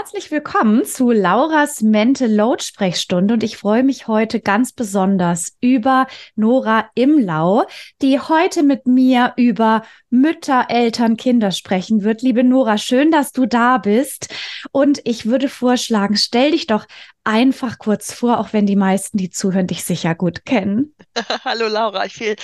Herzlich willkommen zu Lauras Mental Load Sprechstunde und ich freue mich heute ganz besonders über Nora Imlau, die heute mit mir über Mütter, Eltern, Kinder sprechen wird. Liebe Nora, schön, dass du da bist und ich würde vorschlagen, stell dich doch einfach kurz vor, auch wenn die meisten, die zuhören, dich sicher gut kennen. Hallo Laura, viel,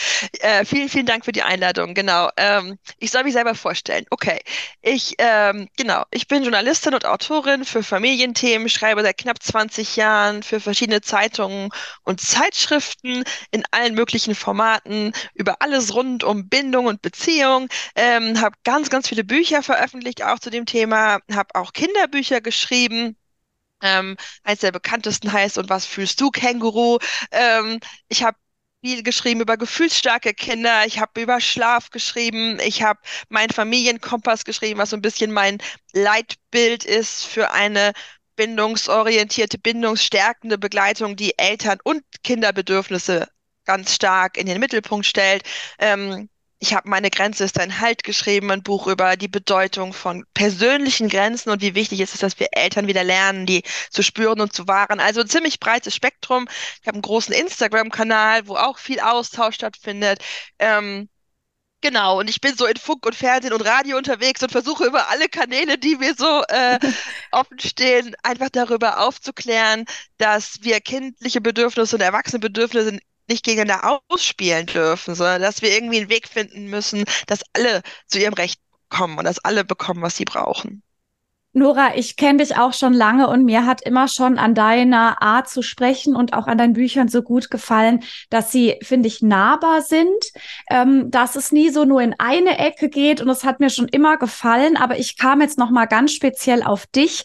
äh, vielen, vielen Dank für die Einladung. Genau, ähm, ich soll mich selber vorstellen. Okay, ich, ähm, genau, ich bin Journalistin und Autorin für Familienthemen, schreibe seit knapp 20 Jahren für verschiedene Zeitungen und Zeitschriften in allen möglichen Formaten über alles rund um Bindung und Beziehung. Ähm, habe ganz, ganz viele Bücher veröffentlicht auch zu dem Thema, habe auch Kinderbücher geschrieben ähm, eins der bekanntesten heißt Und was fühlst du, Känguru? Ähm, ich habe viel geschrieben über gefühlsstarke Kinder. Ich habe über Schlaf geschrieben. Ich habe meinen Familienkompass geschrieben, was so ein bisschen mein Leitbild ist für eine bindungsorientierte, bindungsstärkende Begleitung, die Eltern- und Kinderbedürfnisse ganz stark in den Mittelpunkt stellt. Ähm, ich habe meine Grenze ist ein Halt geschrieben, ein Buch über die Bedeutung von persönlichen Grenzen und wie wichtig ist es, dass wir Eltern wieder lernen, die zu spüren und zu wahren. Also ein ziemlich breites Spektrum. Ich habe einen großen Instagram-Kanal, wo auch viel Austausch stattfindet. Ähm, Genau, und ich bin so in Funk und Fernsehen und Radio unterwegs und versuche über alle Kanäle, die mir so äh, offen stehen, einfach darüber aufzuklären, dass wir kindliche Bedürfnisse und erwachsene Bedürfnisse nicht gegeneinander ausspielen dürfen, sondern dass wir irgendwie einen Weg finden müssen, dass alle zu ihrem Recht kommen und dass alle bekommen, was sie brauchen. Nora, ich kenne dich auch schon lange und mir hat immer schon an deiner Art zu sprechen und auch an deinen Büchern so gut gefallen, dass sie, finde ich, nahbar sind, ähm, dass es nie so nur in eine Ecke geht und es hat mir schon immer gefallen, aber ich kam jetzt noch mal ganz speziell auf dich,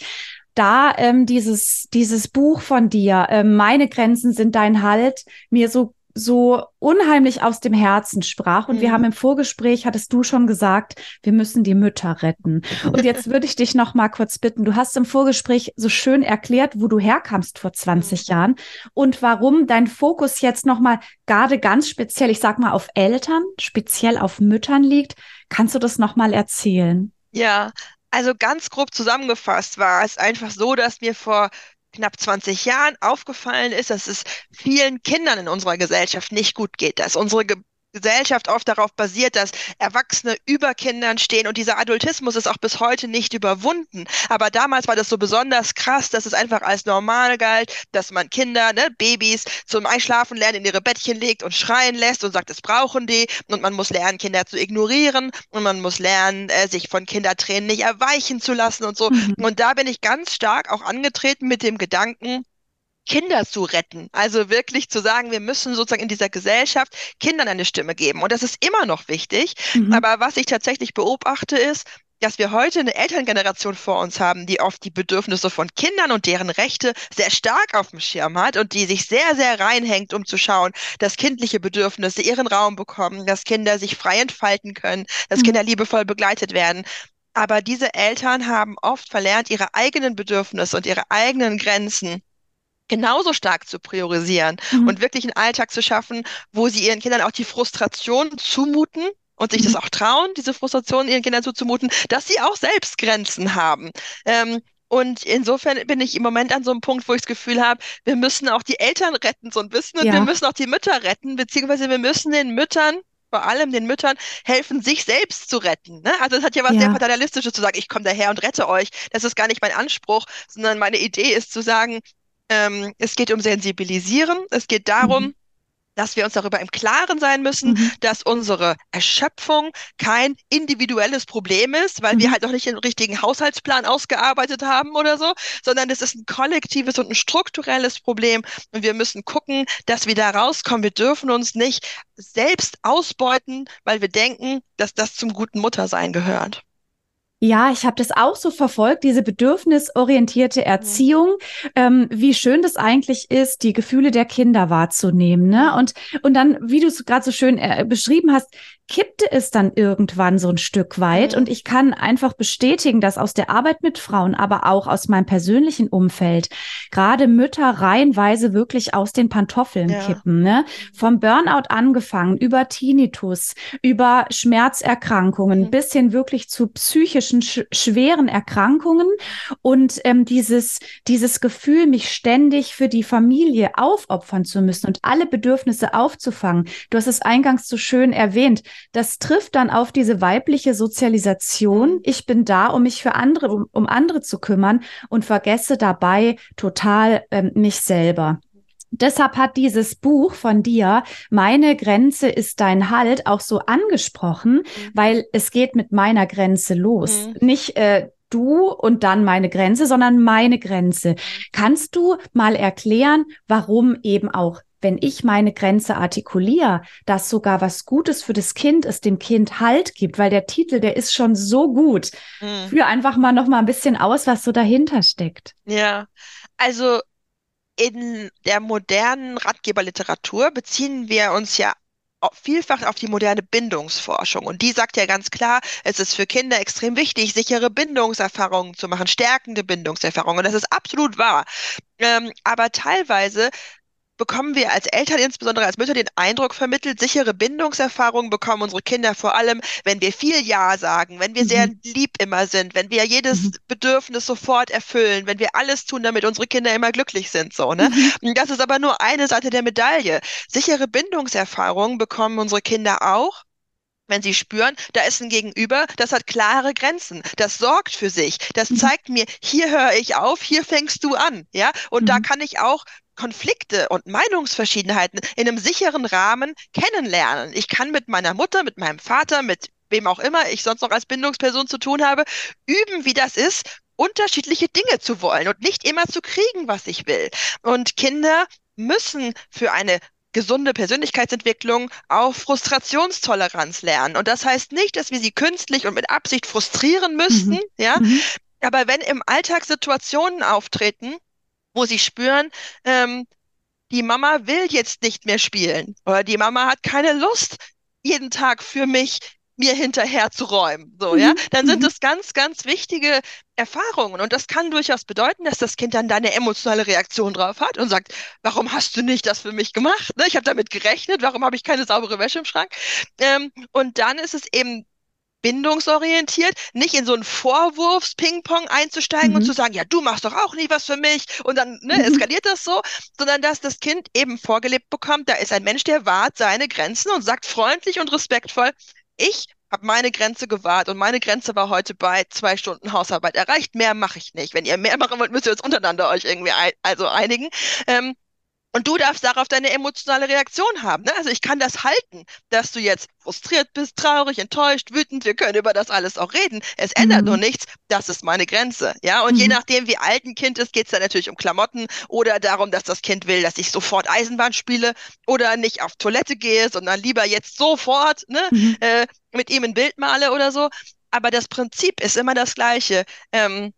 da ähm, dieses, dieses Buch von dir, ähm, Meine Grenzen sind dein Halt, mir so so unheimlich aus dem Herzen sprach. Und mhm. wir haben im Vorgespräch, hattest du schon gesagt, wir müssen die Mütter retten. Und jetzt würde ich dich noch mal kurz bitten. Du hast im Vorgespräch so schön erklärt, wo du herkamst vor 20 mhm. Jahren und warum dein Fokus jetzt noch mal gerade ganz speziell, ich sag mal, auf Eltern, speziell auf Müttern liegt. Kannst du das noch mal erzählen? Ja, also ganz grob zusammengefasst war es einfach so, dass mir vor knapp 20 Jahren aufgefallen ist, dass es vielen Kindern in unserer Gesellschaft nicht gut geht, dass unsere Ge Gesellschaft oft darauf basiert, dass Erwachsene über Kindern stehen und dieser Adultismus ist auch bis heute nicht überwunden. Aber damals war das so besonders krass, dass es einfach als normal galt, dass man Kinder, ne, Babys zum Einschlafen lernen in ihre Bettchen legt und schreien lässt und sagt, es brauchen die und man muss lernen, Kinder zu ignorieren und man muss lernen, äh, sich von Kindertränen nicht erweichen zu lassen und so. Mhm. Und da bin ich ganz stark auch angetreten mit dem Gedanken, Kinder zu retten. Also wirklich zu sagen, wir müssen sozusagen in dieser Gesellschaft Kindern eine Stimme geben. Und das ist immer noch wichtig. Mhm. Aber was ich tatsächlich beobachte, ist, dass wir heute eine Elterngeneration vor uns haben, die oft die Bedürfnisse von Kindern und deren Rechte sehr stark auf dem Schirm hat und die sich sehr, sehr reinhängt, um zu schauen, dass kindliche Bedürfnisse ihren Raum bekommen, dass Kinder sich frei entfalten können, dass mhm. Kinder liebevoll begleitet werden. Aber diese Eltern haben oft verlernt, ihre eigenen Bedürfnisse und ihre eigenen Grenzen genauso stark zu priorisieren mhm. und wirklich einen Alltag zu schaffen, wo sie ihren Kindern auch die Frustration zumuten und sich mhm. das auch trauen, diese Frustration ihren Kindern zuzumuten, dass sie auch selbst Grenzen haben. Ähm, und insofern bin ich im Moment an so einem Punkt, wo ich das Gefühl habe, wir müssen auch die Eltern retten so ein bisschen und ja. wir müssen auch die Mütter retten, beziehungsweise wir müssen den Müttern vor allem den Müttern helfen, sich selbst zu retten. Ne? Also es hat ja was ja. sehr paternalistisches zu sagen, ich komme daher und rette euch. Das ist gar nicht mein Anspruch, sondern meine Idee ist zu sagen, ähm, es geht um Sensibilisieren. Es geht darum, mhm. dass wir uns darüber im Klaren sein müssen, mhm. dass unsere Erschöpfung kein individuelles Problem ist, weil mhm. wir halt noch nicht den richtigen Haushaltsplan ausgearbeitet haben oder so, sondern es ist ein kollektives und ein strukturelles Problem und wir müssen gucken, dass wir da rauskommen. Wir dürfen uns nicht selbst ausbeuten, weil wir denken, dass das zum guten Muttersein gehört. Ja, ich habe das auch so verfolgt, diese bedürfnisorientierte Erziehung, ähm, wie schön das eigentlich ist, die Gefühle der Kinder wahrzunehmen. Ne? Und, und dann, wie du es gerade so schön äh, beschrieben hast, kippte es dann irgendwann so ein Stück weit. Mhm. Und ich kann einfach bestätigen, dass aus der Arbeit mit Frauen, aber auch aus meinem persönlichen Umfeld, gerade Mütter reihenweise wirklich aus den Pantoffeln ja. kippen. Ne? Vom Burnout angefangen, über Tinnitus, über Schmerzerkrankungen, mhm. bis hin wirklich zu psychischen sch schweren Erkrankungen. Und ähm, dieses, dieses Gefühl, mich ständig für die Familie aufopfern zu müssen und alle Bedürfnisse aufzufangen. Du hast es eingangs so schön erwähnt das trifft dann auf diese weibliche Sozialisation. Ich bin da, um mich für andere, um, um andere zu kümmern und vergesse dabei total ähm, mich selber. Deshalb hat dieses Buch von dir, Meine Grenze ist dein Halt, auch so angesprochen, mhm. weil es geht mit meiner Grenze los. Mhm. Nicht äh, du und dann meine Grenze, sondern meine Grenze. Mhm. Kannst du mal erklären, warum eben auch wenn ich meine Grenze artikuliere, dass sogar was Gutes für das Kind ist, dem Kind Halt gibt, weil der Titel, der ist schon so gut. Mhm. Führ einfach mal noch mal ein bisschen aus, was so dahinter steckt. Ja, also in der modernen Ratgeberliteratur beziehen wir uns ja vielfach auf die moderne Bindungsforschung. Und die sagt ja ganz klar, es ist für Kinder extrem wichtig, sichere Bindungserfahrungen zu machen, stärkende Bindungserfahrungen. Und das ist absolut wahr. Ähm, aber teilweise bekommen wir als Eltern, insbesondere als Mütter, den Eindruck vermittelt, sichere Bindungserfahrungen bekommen unsere Kinder vor allem, wenn wir viel Ja sagen, wenn wir mhm. sehr lieb immer sind, wenn wir jedes mhm. Bedürfnis sofort erfüllen, wenn wir alles tun, damit unsere Kinder immer glücklich sind, so, ne? Mhm. Das ist aber nur eine Seite der Medaille. Sichere Bindungserfahrungen bekommen unsere Kinder auch, wenn sie spüren, da ist ein Gegenüber, das hat klare Grenzen, das sorgt für sich, das mhm. zeigt mir, hier höre ich auf, hier fängst du an, ja, und mhm. da kann ich auch Konflikte und Meinungsverschiedenheiten in einem sicheren Rahmen kennenlernen. Ich kann mit meiner Mutter, mit meinem Vater, mit wem auch immer ich sonst noch als Bindungsperson zu tun habe, üben, wie das ist, unterschiedliche Dinge zu wollen und nicht immer zu kriegen, was ich will. Und Kinder müssen für eine gesunde Persönlichkeitsentwicklung auch Frustrationstoleranz lernen. Und das heißt nicht, dass wir sie künstlich und mit Absicht frustrieren müssten, mhm. ja. Mhm. Aber wenn im Alltag Situationen auftreten, wo sie spüren, ähm, die Mama will jetzt nicht mehr spielen oder die Mama hat keine Lust, jeden Tag für mich mir hinterher zu räumen, so, ja, mhm. dann sind mhm. das ganz, ganz wichtige Erfahrungen. Und das kann durchaus bedeuten, dass das Kind dann da eine emotionale Reaktion drauf hat und sagt, warum hast du nicht das für mich gemacht? Ne? Ich habe damit gerechnet, warum habe ich keine saubere Wäsche im Schrank? Ähm, und dann ist es eben bindungsorientiert, nicht in so einen Vorwurfs-Ping-Pong einzusteigen mhm. und zu sagen, ja, du machst doch auch nie was für mich und dann ne, mhm. eskaliert das so, sondern dass das Kind eben vorgelebt bekommt, da ist ein Mensch, der wahrt seine Grenzen und sagt freundlich und respektvoll, ich habe meine Grenze gewahrt und meine Grenze war heute bei zwei Stunden Hausarbeit erreicht. Mehr mache ich nicht. Wenn ihr mehr machen wollt, müsst ihr uns untereinander euch irgendwie ein, also einigen. Ähm, und du darfst darauf deine emotionale Reaktion haben. Ne? Also ich kann das halten, dass du jetzt frustriert bist, traurig, enttäuscht, wütend. Wir können über das alles auch reden. Es ändert mhm. nur nichts. Das ist meine Grenze. Ja, und mhm. je nachdem, wie alt ein Kind ist, geht es dann natürlich um Klamotten oder darum, dass das Kind will, dass ich sofort Eisenbahn spiele oder nicht auf Toilette gehe, sondern lieber jetzt sofort ne, mhm. äh, mit ihm ein Bild male oder so. Aber das Prinzip ist immer das gleiche. Ähm,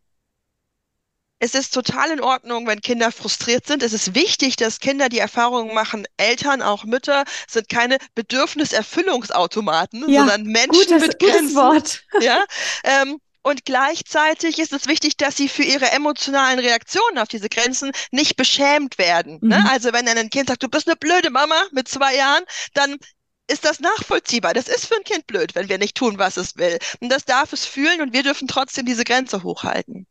es ist total in Ordnung, wenn Kinder frustriert sind. Es ist wichtig, dass Kinder die Erfahrungen machen, Eltern, auch Mütter, sind keine Bedürfniserfüllungsautomaten, ja, sondern Menschen gutes, mit Grenzen. Wort. Ja, ähm, und gleichzeitig ist es wichtig, dass sie für ihre emotionalen Reaktionen auf diese Grenzen nicht beschämt werden. Ne? Mhm. Ne? Also wenn ein Kind sagt, du bist eine blöde Mama mit zwei Jahren, dann ist das nachvollziehbar. Das ist für ein Kind blöd, wenn wir nicht tun, was es will. Und das darf es fühlen und wir dürfen trotzdem diese Grenze hochhalten.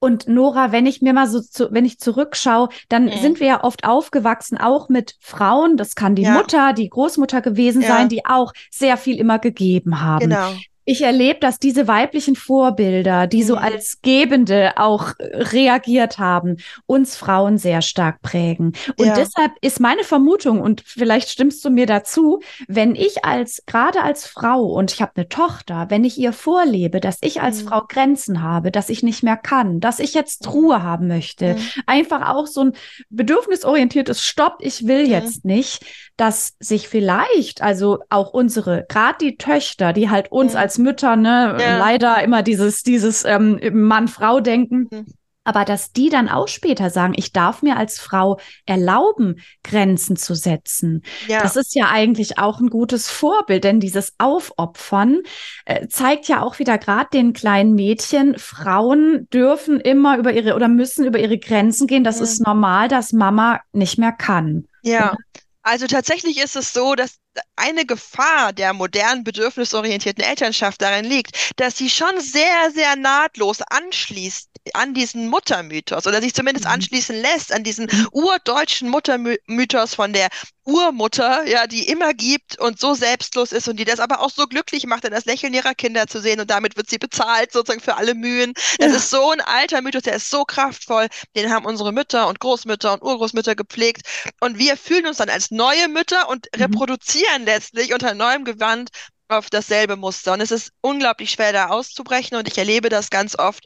Und Nora, wenn ich mir mal so, zu, wenn ich zurückschaue, dann mhm. sind wir ja oft aufgewachsen, auch mit Frauen. Das kann die ja. Mutter, die Großmutter gewesen ja. sein, die auch sehr viel immer gegeben haben. Genau. Ich erlebe, dass diese weiblichen Vorbilder, die so Mhm. als Gebende auch äh, reagiert haben, uns Frauen sehr stark prägen. Und Ja. deshalb ist meine Vermutung, und vielleicht stimmst du mir dazu, wenn ich als, gerade als Frau, und ich habe eine Tochter, wenn ich ihr vorlebe, dass ich als Mhm. Frau Grenzen habe, dass ich nicht mehr kann, dass ich jetzt. Ruhe haben möchte, Mhm. einfach auch so ein bedürfnisorientiertes Stopp, ich will Mhm. jetzt nicht, dass sich vielleicht, also auch unsere, gerade die Töchter, die halt uns Mhm. Als Mütter, ne, Ja. leider immer dieses, dieses ähm, Mann-Frau-Denken, Mhm. aber dass die dann auch später sagen, ich darf mir als Frau erlauben, Grenzen zu setzen. Ja. Das ist ja eigentlich auch ein gutes Vorbild, denn dieses Aufopfern äh, zeigt ja auch wieder gerade den kleinen Mädchen, Frauen dürfen immer über ihre oder müssen über ihre Grenzen gehen. Das Mhm. ist normal, dass Mama nicht mehr kann. Ja, also tatsächlich ist es so, dass eine Gefahr der modernen bedürfnisorientierten Elternschaft darin liegt, dass sie schon sehr, sehr nahtlos anschließt an diesen Muttermythos oder sich zumindest Mhm. anschließen lässt an diesen urdeutschen Muttermythos von der Urmutter, ja, die immer gibt und so selbstlos ist und die das aber auch so glücklich macht, dann das Lächeln ihrer Kinder zu sehen und damit wird sie bezahlt sozusagen für alle Mühen. Das Ja. ist so ein alter Mythos, der ist so kraftvoll, den haben unsere Mütter und Großmütter und Urgroßmütter gepflegt und wir fühlen uns dann als neue Mütter und Mhm. reproduzieren letztlich unter neuem Gewand auf dasselbe Muster. Und es ist unglaublich schwer, da auszubrechen. Und ich erlebe das ganz oft,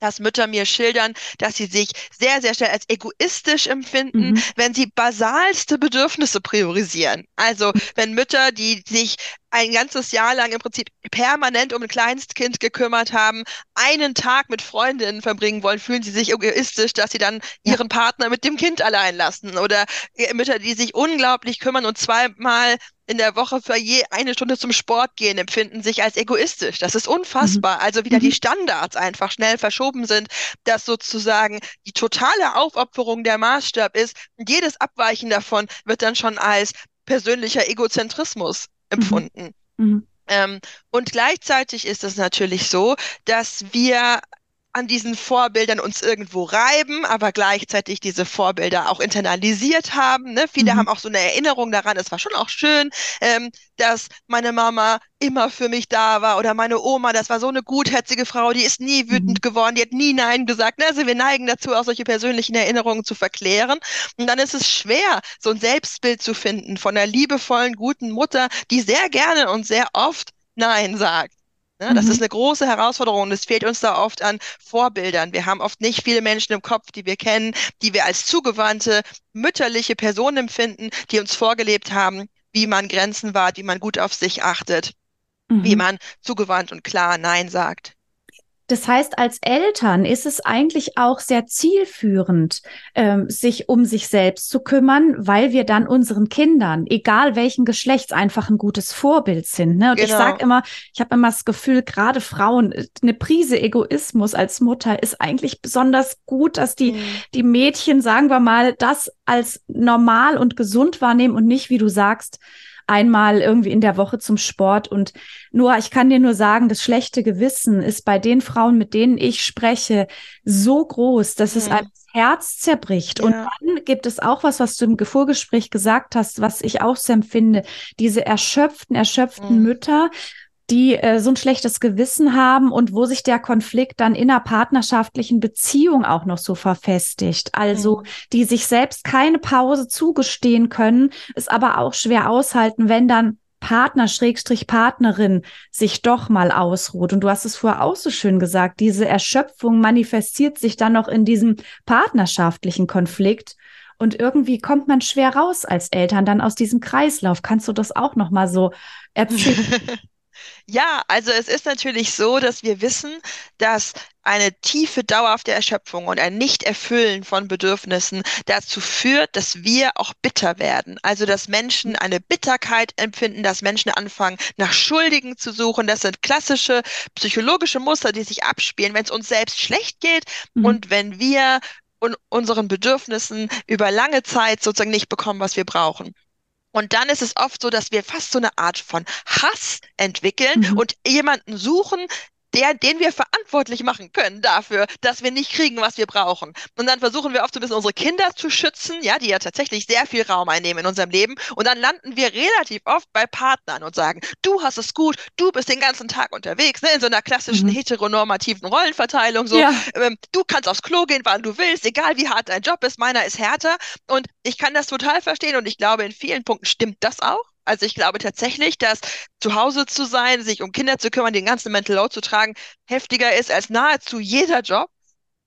dass Mütter mir schildern, dass sie sich sehr, sehr schnell als egoistisch empfinden, Mhm. wenn sie basalste Bedürfnisse priorisieren. Also wenn Mütter, die sich ein ganzes Jahr lang im Prinzip permanent um ein Kleinstkind gekümmert haben, einen Tag mit Freundinnen verbringen wollen, fühlen sie sich egoistisch, dass sie dann Ja. ihren Partner mit dem Kind allein lassen. Oder äh, Mütter, die sich unglaublich kümmern und zweimal in der Woche für je eine Stunde zum Sport gehen, empfinden sich als egoistisch. Das ist unfassbar. Also wieder die Mhm. Standards einfach schnell verschoben sind, dass sozusagen die totale Aufopferung der Maßstab ist. Und jedes Abweichen davon wird dann schon als persönlicher Egozentrismus empfunden. Mhm. Ähm, und gleichzeitig ist es natürlich so, dass wir an diesen Vorbildern uns irgendwo reiben, aber gleichzeitig diese Vorbilder auch internalisiert haben. Ne? Viele Mhm. haben auch so eine Erinnerung daran, es war schon auch schön, ähm, dass meine Mama immer für mich da war oder meine Oma, das war so eine gutherzige Frau, die ist nie wütend Mhm. geworden, die hat nie Nein gesagt. Ne? Also wir neigen dazu, auch solche persönlichen Erinnerungen zu verklären. Und dann ist es schwer, so ein Selbstbild zu finden von einer liebevollen, guten Mutter, die sehr gerne und sehr oft Nein sagt. Ne, das Mhm. ist eine große Herausforderung und es fehlt uns da oft an Vorbildern. Wir haben oft nicht viele Menschen im Kopf, die wir kennen, die wir als zugewandte, mütterliche Personen empfinden, die uns vorgelebt haben, wie man Grenzen wahrt, wie man gut auf sich achtet, wie Mhm. man zugewandt und klar Nein sagt. Das heißt, als Eltern ist es eigentlich auch sehr zielführend, ähm, sich um sich selbst zu kümmern, weil wir dann unseren Kindern, egal welchen Geschlechts, einfach ein gutes Vorbild sind. Ne? Und ich Genau. sage immer, ich habe immer das Gefühl, gerade Frauen, äh, eine Prise Egoismus als Mutter ist eigentlich besonders gut, dass die, Mhm. die Mädchen, sagen wir mal, das als normal und gesund wahrnehmen und nicht, wie du sagst, einmal irgendwie in der Woche zum Sport. Und nur, ich kann dir nur sagen, das schlechte Gewissen ist bei den Frauen, mit denen ich spreche, so groß, dass es Mhm. einem das Herz zerbricht. Und Ja. dann gibt es auch was, was du im Vorgespräch gesagt hast, was ich auch so empfinde. Diese erschöpften, erschöpften Mhm. Mütter, die äh, so ein schlechtes Gewissen haben und wo sich der Konflikt dann in einer partnerschaftlichen Beziehung auch noch so verfestigt. Also Mhm. die sich selbst keine Pause zugestehen können, es aber auch schwer aushalten, wenn dann Partner, Schrägstrich Partnerin sich doch mal ausruht. Und du hast es vorher auch so schön gesagt, diese Erschöpfung manifestiert sich dann noch in diesem partnerschaftlichen Konflikt. Und irgendwie kommt man schwer raus als Eltern dann aus diesem Kreislauf. Kannst du das auch noch mal so erzählen? Ja, also es ist natürlich so, dass wir wissen, dass eine tiefe, dauerhafte Erschöpfung und ein Nicht-Erfüllen von Bedürfnissen dazu führt, dass wir auch bitter werden. Also dass Menschen eine Bitterkeit empfinden, dass Menschen anfangen, nach Schuldigen zu suchen. Das sind klassische psychologische Muster, die sich abspielen, wenn es uns selbst schlecht geht Mhm. und wenn wir un unseren Bedürfnissen über lange Zeit sozusagen nicht bekommen, was wir brauchen. Und dann ist es oft so, dass wir fast so eine Art von Hass entwickeln Mhm. und jemanden suchen, der, den wir verantwortlich machen können dafür, dass wir nicht kriegen, was wir brauchen. Und dann versuchen wir oft so ein bisschen unsere Kinder zu schützen, ja, die ja tatsächlich sehr viel Raum einnehmen in unserem Leben. Und dann landen wir relativ oft bei Partnern und sagen, du hast es gut, du bist den ganzen Tag unterwegs, ne, in so einer klassischen mhm. heteronormativen Rollenverteilung, so, ja. ähm, du kannst aufs Klo gehen, wann du willst, egal wie hart dein Job ist, meiner ist härter. Und ich kann das total verstehen und ich glaube, in vielen Punkten stimmt das auch. Also ich glaube tatsächlich, dass zu Hause zu sein, sich um Kinder zu kümmern, den ganzen Mental Load zu tragen, heftiger ist als nahezu jeder Job,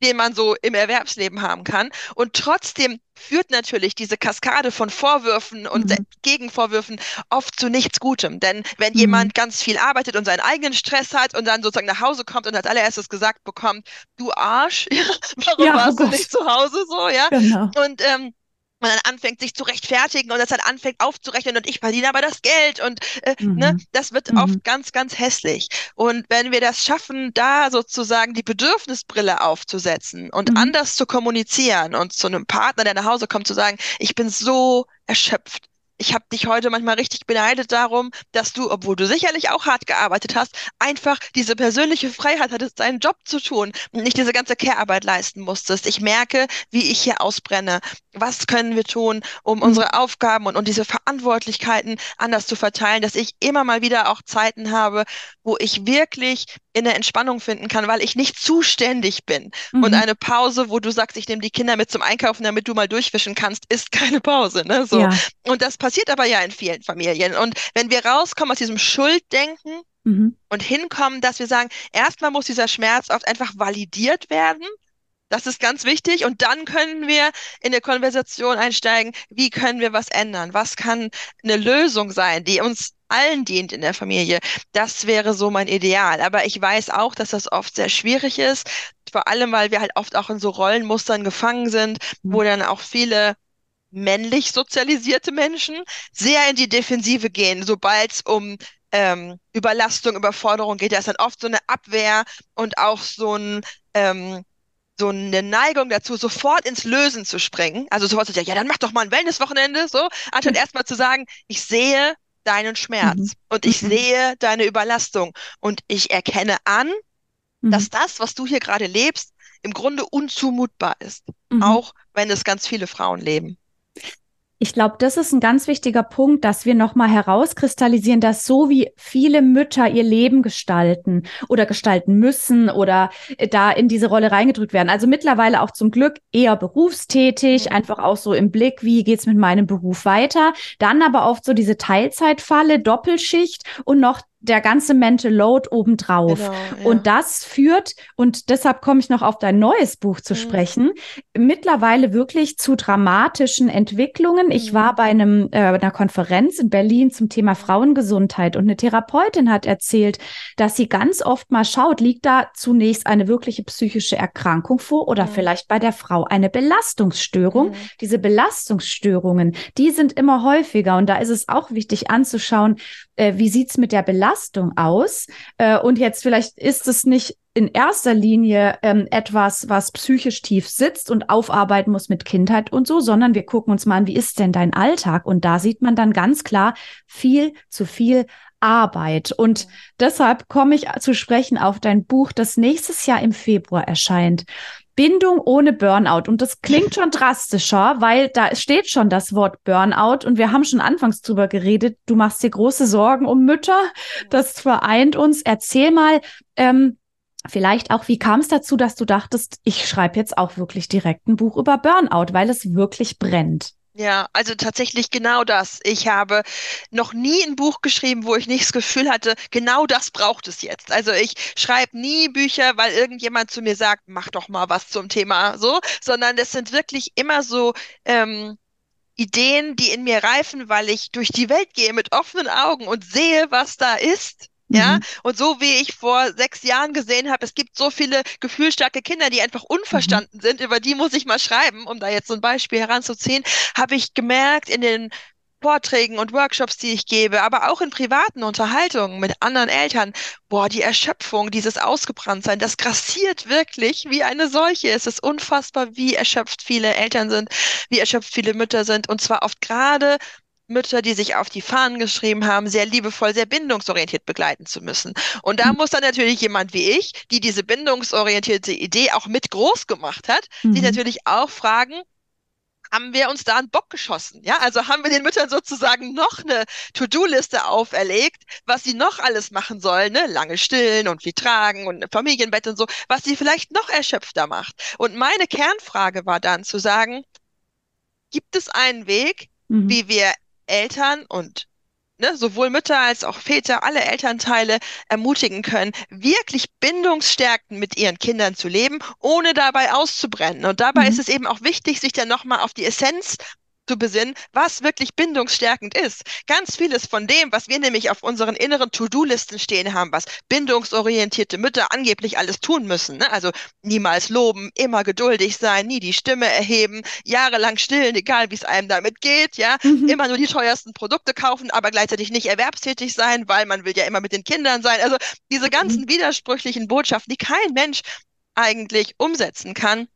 den man so im Erwerbsleben haben kann. Und trotzdem führt natürlich diese Kaskade von Vorwürfen und mhm. Gegenvorwürfen oft zu nichts Gutem. Denn wenn mhm. jemand ganz viel arbeitet und seinen eigenen Stress hat und dann sozusagen nach Hause kommt und als allererstes gesagt bekommt, du Arsch, warum ja, warst oh du nicht zu Hause so, ja? Genau. Und ähm, man dann anfängt, sich zu rechtfertigen und das dann anfängt aufzurechnen und ich verdiene aber das Geld und äh, ne, mhm. ne, das wird mhm. oft ganz, ganz hässlich. Und wenn wir das schaffen, da sozusagen die Bedürfnisbrille aufzusetzen und mhm. anders zu kommunizieren und zu einem Partner, der nach Hause kommt, zu sagen, ich bin so erschöpft, ich habe dich heute manchmal richtig beneidet darum, dass du, obwohl du sicherlich auch hart gearbeitet hast, einfach diese persönliche Freiheit hattest, deinen Job zu tun und nicht diese ganze Care-Arbeit leisten musstest. Ich merke, wie ich hier ausbrenne. Was können wir tun, um mhm. unsere Aufgaben und, und diese Verantwortlichkeiten anders zu verteilen, dass ich immer mal wieder auch Zeiten habe, wo ich wirklich in der Entspannung finden kann, weil ich nicht zuständig bin. Mhm. Und eine Pause, wo du sagst, ich nehme die Kinder mit zum Einkaufen, damit du mal durchwischen kannst, ist keine Pause. Ne? So. Ja. Und das passiert aber ja in vielen Familien. Und wenn wir rauskommen aus diesem Schulddenken mhm. und hinkommen, dass wir sagen, erstmal muss dieser Schmerz oft einfach validiert werden. Das ist ganz wichtig. Und dann können wir in eine Konversation einsteigen, wie können wir was ändern? Was kann eine Lösung sein, die uns allen dient in der Familie. Das wäre so mein Ideal. Aber ich weiß auch, dass das oft sehr schwierig ist. Vor allem, weil wir halt oft auch in so Rollenmustern gefangen sind, wo mhm. dann auch viele männlich sozialisierte Menschen sehr in die Defensive gehen, sobald es um ähm, Überlastung, Überforderung geht. Da ist dann oft so eine Abwehr und auch so ein ähm, so eine Neigung dazu, sofort ins Lösen zu springen. Also sofort zu sagen, ja, dann mach doch mal ein Wellnesswochenende, so, anstatt mhm. erstmal zu sagen, ich sehe deinen Schmerz mhm. und ich mhm. sehe deine Überlastung und ich erkenne an, mhm. dass das, was du hier gerade lebst, im Grunde unzumutbar ist, mhm. auch wenn es ganz viele Frauen leben. Ich glaube, das ist ein ganz wichtiger Punkt, dass wir nochmal herauskristallisieren, dass so wie viele Mütter ihr Leben gestalten oder gestalten müssen oder äh, da in diese Rolle reingedrückt werden. Also mittlerweile auch zum Glück eher berufstätig, einfach auch so im Blick, wie geht's mit meinem Beruf weiter. Dann aber oft so diese Teilzeitfalle, Doppelschicht und noch der ganze Mental Load obendrauf. Genau, ja. Und das führt, und deshalb komme ich noch auf dein neues Buch zu mhm. sprechen, mittlerweile wirklich zu dramatischen Entwicklungen. Mhm. Ich war bei einem, äh, einer Konferenz in Berlin zum Thema Frauengesundheit und eine Therapeutin hat erzählt, dass sie ganz oft mal schaut, liegt da zunächst eine wirkliche psychische Erkrankung vor oder mhm. vielleicht bei der Frau eine Belastungsstörung. Mhm. Diese Belastungsstörungen, die sind immer häufiger und da ist es auch wichtig anzuschauen, äh, wie sieht's mit der Belastung aus? Äh, und jetzt vielleicht ist es nicht in erster Linie ähm, etwas, was psychisch tief sitzt und aufarbeiten muss mit Kindheit und so, sondern wir gucken uns mal an, wie ist denn dein Alltag? Und da sieht man dann ganz klar viel zu viel Arbeit. Und deshalb komme ich zu sprechen auf dein Buch, das nächstes Jahr im Februar erscheint. Bindung ohne Burnout. Und das klingt schon drastischer, weil da steht schon das Wort Burnout. Und wir haben schon anfangs drüber geredet. Du machst dir große Sorgen um Mütter. Das vereint uns. Erzähl mal, ähm, vielleicht auch, wie kam es dazu, dass du dachtest, ich schreibe jetzt auch wirklich direkt ein Buch über Burnout, weil es wirklich brennt. Ja, also tatsächlich genau das. Ich habe noch nie ein Buch geschrieben, wo ich nicht das Gefühl hatte, genau das braucht es jetzt. Also ich schreibe nie Bücher, weil irgendjemand zu mir sagt, mach doch mal was zum Thema so, sondern es sind wirklich immer so ähm, Ideen, die in mir reifen, weil ich durch die Welt gehe mit offenen Augen und sehe, was da ist ja, mhm. und so wie ich vor sechs Jahren gesehen habe, es gibt so viele gefühlstarke Kinder, die einfach unverstanden mhm. sind, über die muss ich mal schreiben, um da jetzt so ein Beispiel heranzuziehen, habe ich gemerkt in den Vorträgen und Workshops, die ich gebe, aber auch in privaten Unterhaltungen mit anderen Eltern, boah, die Erschöpfung, dieses Ausgebranntsein, das grassiert wirklich wie eine Seuche. Es ist unfassbar, wie erschöpft viele Eltern sind, wie erschöpft viele Mütter sind und zwar oft gerade Mütter, die sich auf die Fahnen geschrieben haben, sehr liebevoll, sehr bindungsorientiert begleiten zu müssen. Und da muss dann natürlich jemand wie ich, die diese bindungsorientierte Idee auch mit groß gemacht hat, mhm. sich natürlich auch fragen, haben wir uns da einen Bock geschossen. Ja, also haben wir den Müttern sozusagen noch eine To-Do-Liste auferlegt, was sie noch alles machen sollen, ne? Lange stillen und viel tragen und ein Familienbett und so, was sie vielleicht noch erschöpfter macht. Und meine Kernfrage war dann zu sagen, gibt es einen Weg, mhm. wie wir Eltern und ne, sowohl Mütter als auch Väter, alle Elternteile ermutigen können, wirklich bindungsstärkend mit ihren Kindern zu leben, ohne dabei auszubrennen. Und dabei mhm. ist es eben auch wichtig, sich dann nochmal auf die Essenz zu besinnen, was wirklich bindungsstärkend ist. Ganz vieles von dem, was wir nämlich auf unseren inneren To-Do-Listen stehen haben, was bindungsorientierte Mütter angeblich alles tun müssen. Ne? Also niemals loben, immer geduldig sein, nie die Stimme erheben, jahrelang stillen, egal wie es einem damit geht, ja, mhm. immer nur die teuersten Produkte kaufen, aber gleichzeitig nicht erwerbstätig sein, weil man will ja immer mit den Kindern sein. Also diese ganzen mhm. widersprüchlichen Botschaften, die kein Mensch eigentlich umsetzen kann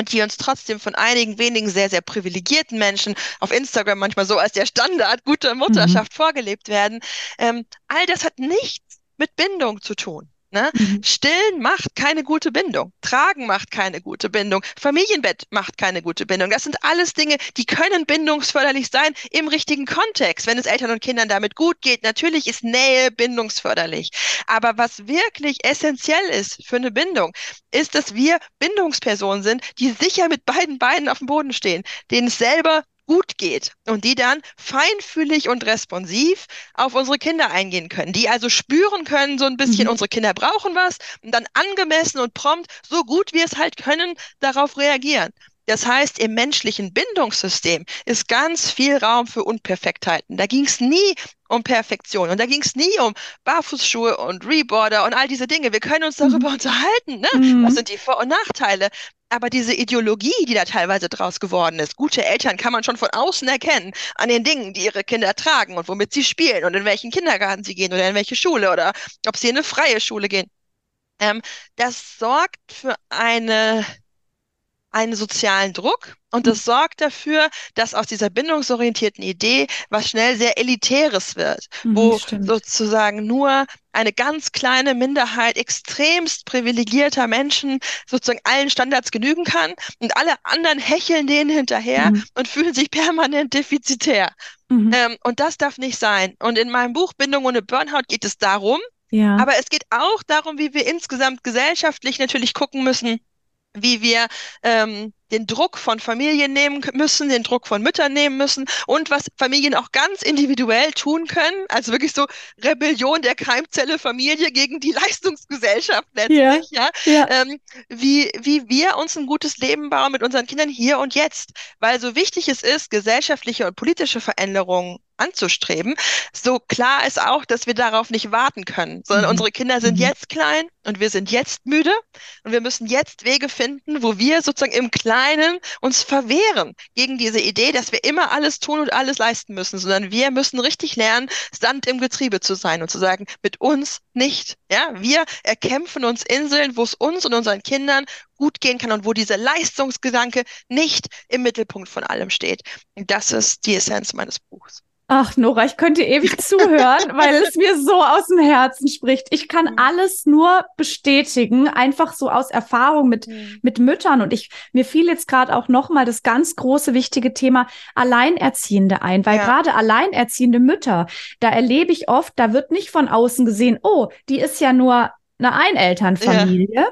und die uns trotzdem von einigen wenigen sehr, sehr privilegierten Menschen auf Instagram manchmal so als der Standard guter Mutterschaft mhm. vorgelebt werden. Ähm, all das hat nichts mit Bindung zu tun. Ne? Mhm. Stillen macht keine gute Bindung. Tragen macht keine gute Bindung. Familienbett macht keine gute Bindung. Das sind alles Dinge, die können bindungsförderlich sein im richtigen Kontext, wenn es Eltern und Kindern damit gut geht. Natürlich ist Nähe bindungsförderlich. Aber was wirklich essentiell ist für eine Bindung, ist, dass wir Bindungspersonen sind, die sicher mit beiden Beinen auf dem Boden stehen, denen es selber gut geht und die dann feinfühlig und responsiv auf unsere Kinder eingehen können, die also spüren können, so ein bisschen, mhm. unsere Kinder brauchen was und dann angemessen und prompt, so gut wir es halt können, darauf reagieren. Das heißt, im menschlichen Bindungssystem ist ganz viel Raum für Unperfektheiten. Da ging es nie um Perfektion und da ging es nie um Barfußschuhe und Reboarder und all diese Dinge. Wir können uns darüber mhm. unterhalten. Ne? Mhm. Was sind die Vor- und Nachteile? Aber diese Ideologie, die da teilweise draus geworden ist, gute Eltern kann man schon von außen erkennen, an den Dingen, die ihre Kinder tragen und womit sie spielen und in welchen Kindergarten sie gehen oder in welche Schule oder ob sie in eine freie Schule gehen. Ähm, das sorgt für eine einen sozialen Druck und das sorgt dafür, dass aus dieser bindungsorientierten Idee was schnell sehr Elitäres wird, mhm, wo stimmt. sozusagen nur eine ganz kleine Minderheit extremst privilegierter Menschen sozusagen allen Standards genügen kann und alle anderen hecheln denen hinterher mhm. und fühlen sich permanent defizitär. Mhm. Ähm, und das darf nicht sein. Und in meinem Buch Bindung ohne Burnout geht es darum, ja. aber es geht auch darum, wie wir insgesamt gesellschaftlich natürlich gucken müssen, wie wir ähm, den Druck von Familien nehmen müssen, den Druck von Müttern nehmen müssen und was Familien auch ganz individuell tun können. Also wirklich so Rebellion der Keimzelle Familie gegen die Leistungsgesellschaft letztlich, ja. ja? ja. Ähm, wie, wie wir uns ein gutes Leben bauen mit unseren Kindern hier und jetzt. Weil so wichtig es ist, gesellschaftliche und politische Veränderungen anzustreben. So klar ist auch, dass wir darauf nicht warten können, sondern mhm. unsere Kinder sind mhm. jetzt klein und wir sind jetzt müde und wir müssen jetzt Wege finden, wo wir sozusagen im Kleinen uns verwehren gegen diese Idee, dass wir immer alles tun und alles leisten müssen, sondern wir müssen richtig lernen, Sand im Getriebe zu sein und zu sagen, mit uns nicht. Ja, wir erkämpfen uns Inseln, wo es uns und unseren Kindern gut gehen kann und wo dieser Leistungsgedanke nicht im Mittelpunkt von allem steht. Das ist die Essenz meines Buchs. Ach, Nora, ich könnte ewig zuhören, weil es mir so aus dem Herzen spricht. Ich kann mhm. alles nur bestätigen, einfach so aus Erfahrung mit, mhm. mit Müttern. Und ich, mir fiel jetzt gerade auch nochmal das ganz große, wichtige Thema Alleinerziehende ein, weil ja. gerade alleinerziehende Mütter, da erlebe ich oft, da wird nicht von außen gesehen, oh, die ist ja nur eine Einelternfamilie. Ja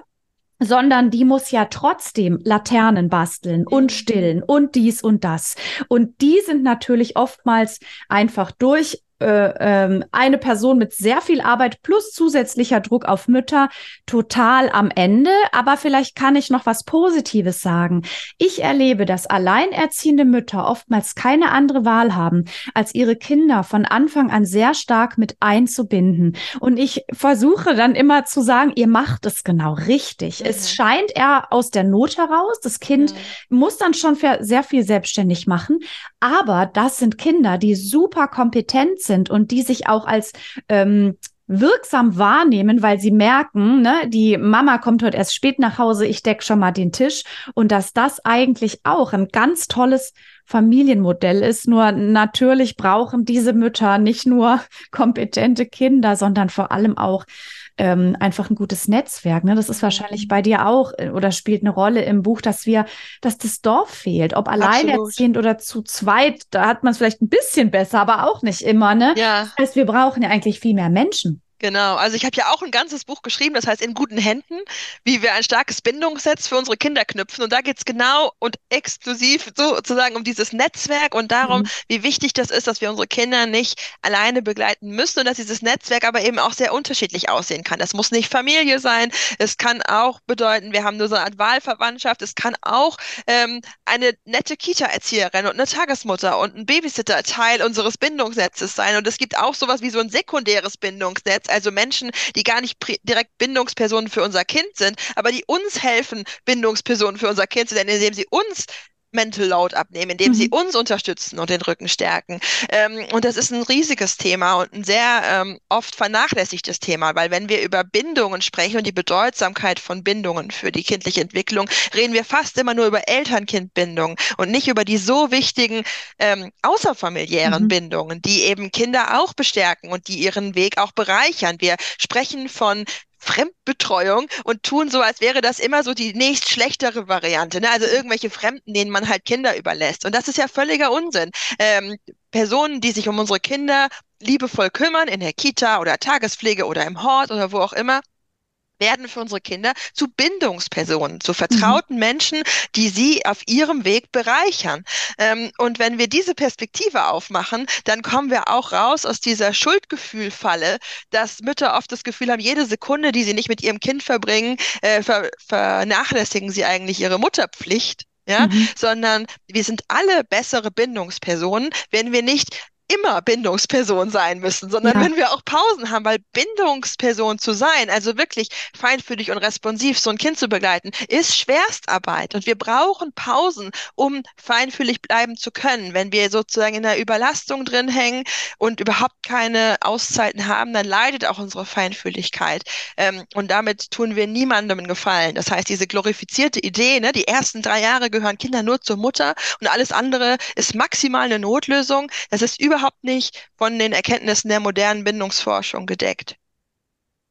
sondern die muss ja trotzdem Laternen basteln und mhm. stillen und dies und das. Und die sind natürlich oftmals einfach durch äh, ähm, eine Person mit sehr viel Arbeit plus zusätzlicher Druck auf Mütter total am Ende. Aber vielleicht kann ich noch was Positives sagen. Ich erlebe, dass alleinerziehende Mütter oftmals keine andere Wahl haben, als ihre Kinder von Anfang an sehr stark mit einzubinden. Und ich versuche dann immer zu sagen, ihr macht es genau richtig. Mhm. Es scheint eher aus der Not heraus. Das Kind mhm. muss dann schon sehr viel selbstständig machen. Aber das sind Kinder, die super kompetent sind und die sich auch als ähm, wirksam wahrnehmen, weil sie merken, ne, die Mama kommt heute erst spät nach Hause, ich deck schon mal den Tisch und dass das eigentlich auch ein ganz tolles Familienmodell ist. Nur natürlich brauchen diese Mütter nicht nur kompetente Kinder, sondern vor allem auch ähm, einfach ein gutes Netzwerk. Ne? Das ist wahrscheinlich mhm. bei dir auch äh, oder spielt eine Rolle im Buch, dass wir, dass das Dorf fehlt. Ob alleinerziehend oder zu zweit, da hat man es vielleicht ein bisschen besser, aber auch nicht immer. Ne? Ja. Das heißt, wir brauchen ja eigentlich viel mehr Menschen. Genau, also ich habe ja auch ein ganzes Buch geschrieben, das heißt In guten Händen, wie wir ein starkes Bindungsnetz für unsere Kinder knüpfen. Und da geht es genau und exklusiv sozusagen um dieses Netzwerk und darum, mhm. wie wichtig das ist, dass wir unsere Kinder nicht alleine begleiten müssen und dass dieses Netzwerk aber eben auch sehr unterschiedlich aussehen kann. Das muss nicht Familie sein, es kann auch bedeuten, wir haben nur so eine Art Wahlverwandtschaft, es kann auch ähm, eine nette Kita-Erzieherin und eine Tagesmutter und ein Babysitter Teil unseres Bindungsnetzes sein. Und es gibt auch sowas wie so ein sekundäres Bindungsnetz also Menschen, die gar nicht direkt Bindungspersonen für unser Kind sind, aber die uns helfen, Bindungspersonen für unser Kind zu sein, indem sie uns Mental Load abnehmen, indem mhm. sie uns unterstützen und den Rücken stärken. Ähm, und das ist ein riesiges Thema und ein sehr ähm, oft vernachlässigtes Thema, weil wenn wir über Bindungen sprechen und die Bedeutsamkeit von Bindungen für die kindliche Entwicklung, reden wir fast immer nur über Eltern-Kind-Bindungen und nicht über die so wichtigen ähm, außerfamiliären mhm. Bindungen, die eben Kinder auch bestärken und die ihren Weg auch bereichern. Wir sprechen von Fremdbetreuung und tun so, als wäre das immer so die nächst schlechtere Variante. Ne? Also irgendwelche Fremden, denen man halt Kinder überlässt. Und das ist ja völliger Unsinn. Ähm, Personen, die sich um unsere Kinder liebevoll kümmern, in der Kita oder Tagespflege oder im Hort oder wo auch immer, werden für unsere Kinder zu Bindungspersonen, zu vertrauten mhm. Menschen, die sie auf ihrem Weg bereichern. Ähm, und wenn wir diese Perspektive aufmachen, dann kommen wir auch raus aus dieser Schuldgefühlfalle, dass Mütter oft das Gefühl haben, jede Sekunde, die sie nicht mit ihrem Kind verbringen, äh, ver vernachlässigen sie eigentlich ihre Mutterpflicht ja, mhm. sondern wir sind alle bessere Bindungspersonen, wenn wir nicht immer Bindungsperson sein müssen, sondern ja. wenn wir auch Pausen haben, weil Bindungsperson zu sein, also wirklich feinfühlig und responsiv so ein Kind zu begleiten, ist Schwerstarbeit und wir brauchen Pausen, um feinfühlig bleiben zu können. Wenn wir sozusagen in der Überlastung drin hängen und überhaupt keine Auszeiten haben, dann leidet auch unsere Feinfühligkeit ähm, und damit tun wir niemandem einen Gefallen. Das heißt, diese glorifizierte Idee, ne, die ersten drei Jahre gehören Kinder nur zur Mutter und alles andere ist maximal eine Notlösung. Das ist über überhaupt nicht von den Erkenntnissen der modernen Bindungsforschung gedeckt.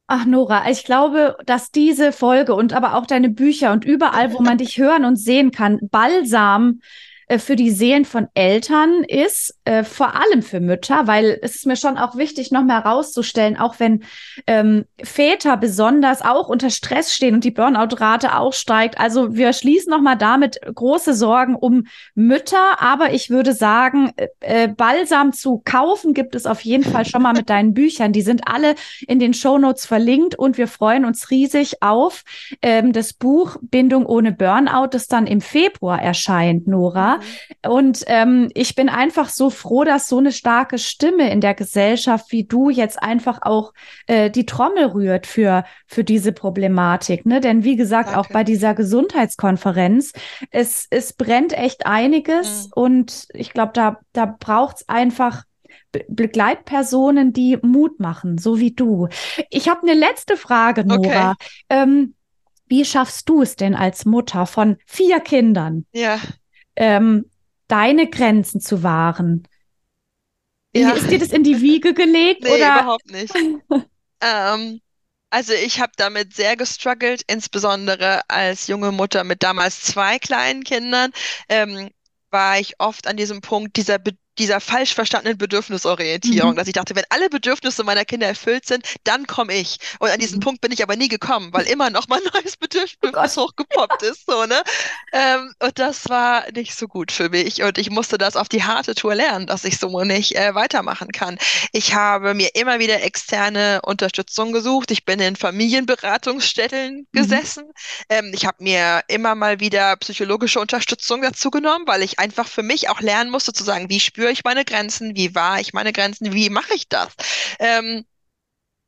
Ach, Nora, ich glaube, dass diese Folge und aber auch deine Bücher und überall, wo man dich hören und sehen kann, Balsam äh, für die Seelen von Eltern ist, äh, vor allem für Mütter, weil es ist mir schon auch wichtig, noch mal herauszustellen, auch wenn ähm, Väter besonders auch unter Stress stehen und die Burnout-Rate auch steigt. Also wir schließen noch mal damit große Sorgen um Mütter, aber ich würde sagen, äh, äh Balsam zu kaufen gibt es auf jeden Fall schon mal mit deinen Büchern. Die sind alle in den Shownotes verlinkt und wir freuen uns riesig auf ähm, das Buch Bindung ohne Burnout, das dann im Februar erscheint, Nora. Mhm. Und ähm, ich bin einfach so froh, dass so eine starke Stimme in der Gesellschaft wie du jetzt einfach auch äh, die Trommel rührt für, für diese Problematik. Ne? Denn wie gesagt, Danke. auch bei dieser Gesundheitskonferenz, es, es brennt echt einiges mhm. und ich glaube, da, da braucht es einfach Begleitpersonen, die Mut machen, so wie du. Ich habe eine letzte Frage, Nora. Okay. Ähm, wie schaffst du es denn als Mutter von vier Kindern? Ja ähm, deine Grenzen zu wahren. Ja. Ist dir das in die Wiege gelegt? Nee, oder? überhaupt nicht. ähm, also ich habe damit sehr gestruggelt, insbesondere als junge Mutter mit damals zwei kleinen Kindern. Ähm, war ich oft an diesem Punkt dieser Be dieser falsch verstandenen Bedürfnisorientierung, mhm. dass ich dachte, wenn alle Bedürfnisse meiner Kinder erfüllt sind, dann komme ich. Und an diesen mhm. Punkt bin ich aber nie gekommen, weil immer noch mal ein neues Bedürfnis oh hochgepoppt ist, so, ne? Ähm, und das war nicht so gut für mich. Und ich musste das auf die harte Tour lernen, dass ich so nicht äh, weitermachen kann. Ich habe mir immer wieder externe Unterstützung gesucht. Ich bin in Familienberatungsstellen mhm. gesessen. Ähm, ich habe mir immer mal wieder psychologische Unterstützung dazu genommen, weil ich einfach für mich auch lernen musste zu sagen, wie spüre spüre ich meine Grenzen, wie wahr ich meine Grenzen, wie mache ich das? Ähm,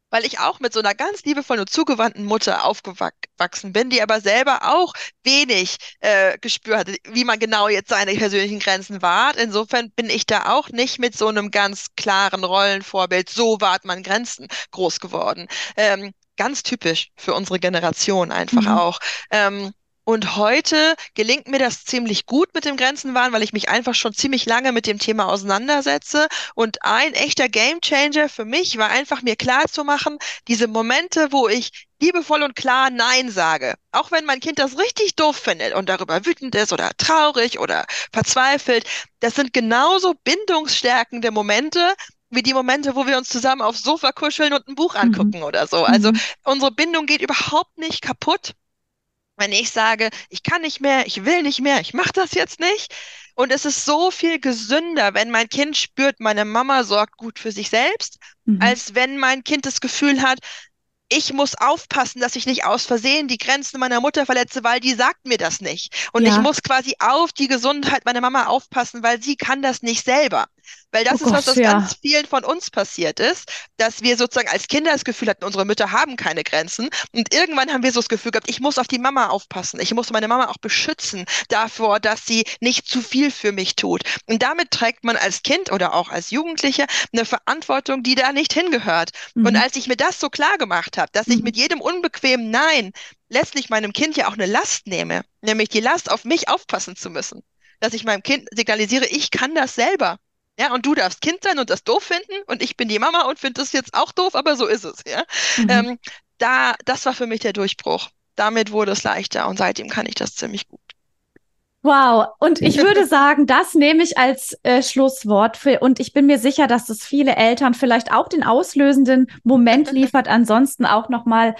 weil ich auch mit so einer ganz liebevollen und zugewandten Mutter aufgewachsen bin, die aber selber auch wenig äh, Gespür hatte, wie man genau jetzt seine persönlichen Grenzen wahrt. Insofern bin ich da auch nicht mit so einem ganz klaren Rollenvorbild, so wahrt man Grenzen, groß geworden. Ähm, ganz typisch für unsere Generation einfach mhm. auch. Ähm, und heute gelingt mir das ziemlich gut mit dem Grenzenwahn, weil ich mich einfach schon ziemlich lange mit dem Thema auseinandersetze. Und ein echter Gamechanger für mich war einfach mir klar zu machen, diese Momente, wo ich liebevoll und klar Nein sage. Auch wenn mein Kind das richtig doof findet und darüber wütend ist oder traurig oder verzweifelt, das sind genauso bindungsstärkende Momente, wie die Momente, wo wir uns zusammen aufs Sofa kuscheln und ein Buch mhm. angucken mhm. oder so. Also mhm. unsere Bindung geht überhaupt nicht kaputt, wenn ich sage, ich kann nicht mehr, ich will nicht mehr, ich mache das jetzt nicht. Und es ist so viel gesünder, wenn mein Kind spürt, meine Mama sorgt gut für sich selbst, mhm. als wenn mein Kind das Gefühl hat, ich muss aufpassen, dass ich nicht aus Versehen die Grenzen meiner Mutter verletze, weil die sagt mir das nicht. Und ja. ich muss quasi auf die Gesundheit meiner Mama aufpassen, weil sie kann das nicht selber. Weil das oh ist Gott, was, was ja. ganz vielen von uns passiert ist, dass wir sozusagen als Kinder das Gefühl hatten, unsere Mütter haben keine Grenzen. Und irgendwann haben wir so das Gefühl gehabt, ich muss auf die Mama aufpassen. Ich muss meine Mama auch beschützen davor, dass sie nicht zu viel für mich tut. Und damit trägt man als Kind oder auch als Jugendliche eine Verantwortung, die da nicht hingehört. Mhm. Und als ich mir das so klar gemacht habe, dass mhm. ich mit jedem unbequemen Nein letztlich meinem Kind ja auch eine Last nehme, nämlich die Last, auf mich aufpassen zu müssen. Dass ich meinem Kind signalisiere, ich kann das selber. Ja, und du darfst Kind sein und das doof finden und ich bin die Mama und finde das jetzt auch doof, aber so ist es, ja. Mhm. Ähm, da, das war für mich der Durchbruch. Damit wurde es leichter und seitdem kann ich das ziemlich gut. Wow, und ich würde sagen, das nehme ich als äh, Schlusswort für, und ich bin mir sicher, dass das viele Eltern vielleicht auch den auslösenden Moment liefert. Ansonsten auch nochmal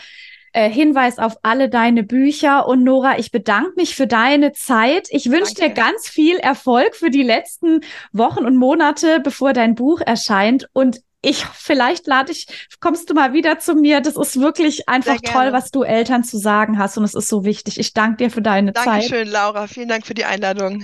äh, Hinweis auf alle deine Bücher. Und Nora, ich bedanke mich für deine Zeit. Ich wünsche dir ganz viel Erfolg für die letzten Wochen und Monate, bevor dein Buch erscheint. Und ich, vielleicht lade ich, kommst du mal wieder zu mir. Das ist wirklich einfach toll, was du Eltern zu sagen hast. Und es ist so wichtig. Ich danke dir für deine Dankeschön, Zeit. Dankeschön, Laura. Vielen Dank für die Einladung.